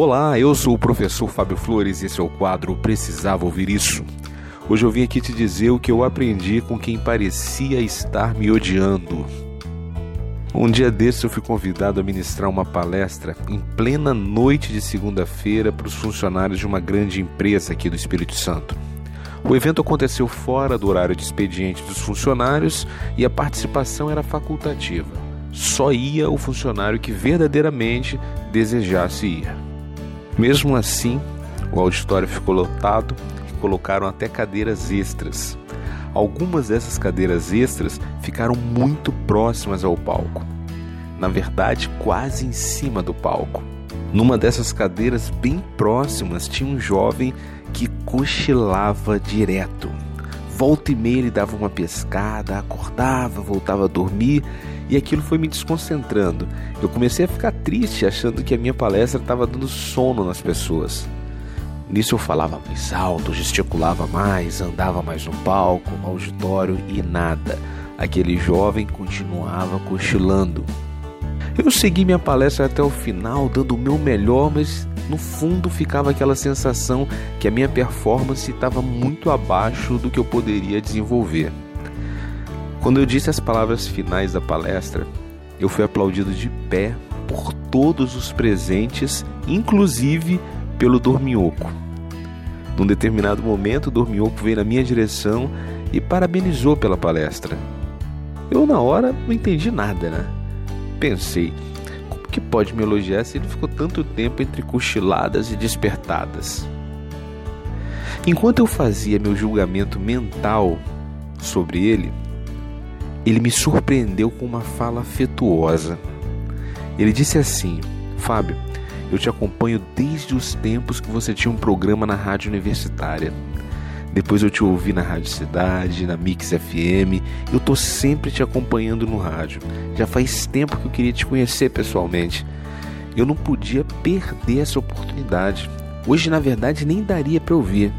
Olá, eu sou o professor Fábio Flores e esse é o quadro Precisava Ouvir Isso. Hoje eu vim aqui te dizer o que eu aprendi com quem parecia estar me odiando. Um dia desses eu fui convidado a ministrar uma palestra em plena noite de segunda-feira para os funcionários de uma grande empresa aqui do Espírito Santo. O evento aconteceu fora do horário de expediente dos funcionários e a participação era facultativa. Só ia o funcionário que verdadeiramente desejasse ir. Mesmo assim, o auditório ficou lotado e colocaram até cadeiras extras. Algumas dessas cadeiras extras ficaram muito próximas ao palco. Na verdade, quase em cima do palco. Numa dessas cadeiras bem próximas tinha um jovem que cochilava direto. Volta e meia ele dava uma pescada, acordava, voltava a dormir e aquilo foi me desconcentrando. Eu comecei a ficar triste achando que a minha palestra estava dando sono nas pessoas. Nisso eu falava mais alto, gesticulava mais, andava mais no palco, no auditório e nada. Aquele jovem continuava cochilando. Eu segui minha palestra até o final, dando o meu melhor, mas no fundo ficava aquela sensação que a minha performance estava muito abaixo do que eu poderia desenvolver. Quando eu disse as palavras finais da palestra, eu fui aplaudido de pé por todos os presentes, inclusive pelo Dorminhoco. Num determinado momento, o Dorminhoco veio na minha direção e parabenizou pela palestra. Eu, na hora, não entendi nada, né? Pensei, como que pode me elogiar se ele ficou tanto tempo entre cochiladas e despertadas? Enquanto eu fazia meu julgamento mental sobre ele, ele me surpreendeu com uma fala afetuosa. Ele disse assim: Fábio, eu te acompanho desde os tempos que você tinha um programa na rádio universitária. Depois eu te ouvi na Rádio Cidade, na Mix FM. Eu tô sempre te acompanhando no rádio. Já faz tempo que eu queria te conhecer pessoalmente. Eu não podia perder essa oportunidade. Hoje, na verdade, nem daria para ouvir.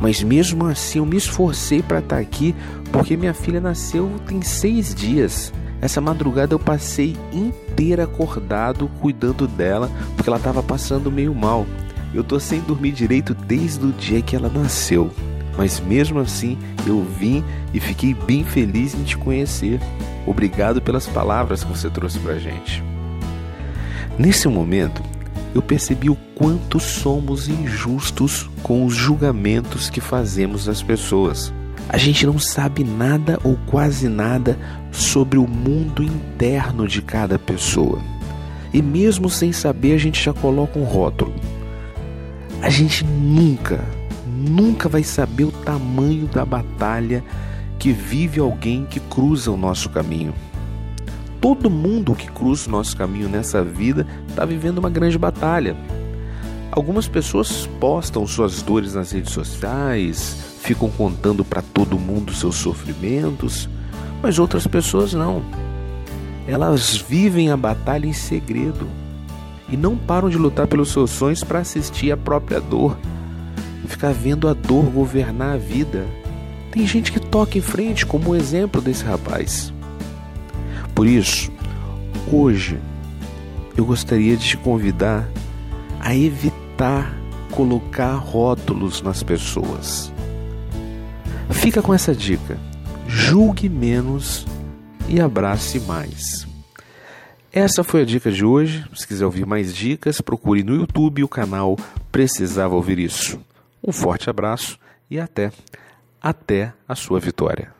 Mas mesmo assim, eu me esforcei para estar tá aqui porque minha filha nasceu tem seis dias. Essa madrugada eu passei inteira acordado cuidando dela porque ela estava passando meio mal. Eu tô sem dormir direito desde o dia que ela nasceu mas mesmo assim eu vim e fiquei bem feliz em te conhecer. Obrigado pelas palavras que você trouxe para gente. Nesse momento, eu percebi o quanto somos injustos com os julgamentos que fazemos das pessoas. A gente não sabe nada ou quase nada sobre o mundo interno de cada pessoa. E mesmo sem saber, a gente já coloca um rótulo. A gente nunca nunca vai saber o tamanho da batalha que vive alguém que cruza o nosso caminho. Todo mundo que cruza o nosso caminho nessa vida está vivendo uma grande batalha. Algumas pessoas postam suas dores nas redes sociais, ficam contando para todo mundo seus sofrimentos, mas outras pessoas não. Elas vivem a batalha em segredo e não param de lutar pelos seus sonhos para assistir a própria dor ficar vendo a dor governar a vida. Tem gente que toca em frente, como o exemplo desse rapaz. Por isso, hoje, eu gostaria de te convidar a evitar colocar rótulos nas pessoas. Fica com essa dica: julgue menos e abrace mais. Essa foi a dica de hoje. Se quiser ouvir mais dicas, procure no YouTube o canal Precisava Ouvir Isso. Um forte abraço e até, até a sua vitória.